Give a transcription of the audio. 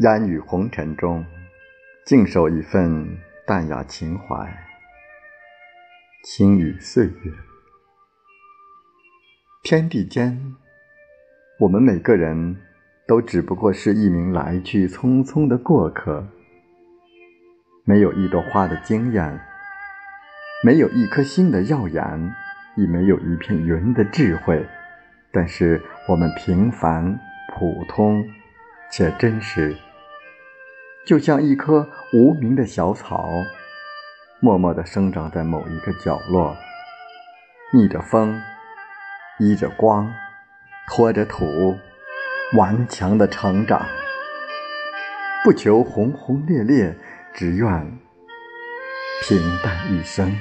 烟雨红尘中，静守一份淡雅情怀，轻语岁月。天地间，我们每个人都只不过是一名来去匆匆的过客，没有一朵花的惊艳，没有一颗星的耀眼，亦没有一片云的智慧。但是我们平凡、普通且真实，就像一棵无名的小草，默默地生长在某一个角落，逆着风，依着光，拖着土，顽强的成长。不求轰轰烈烈，只愿平淡一生。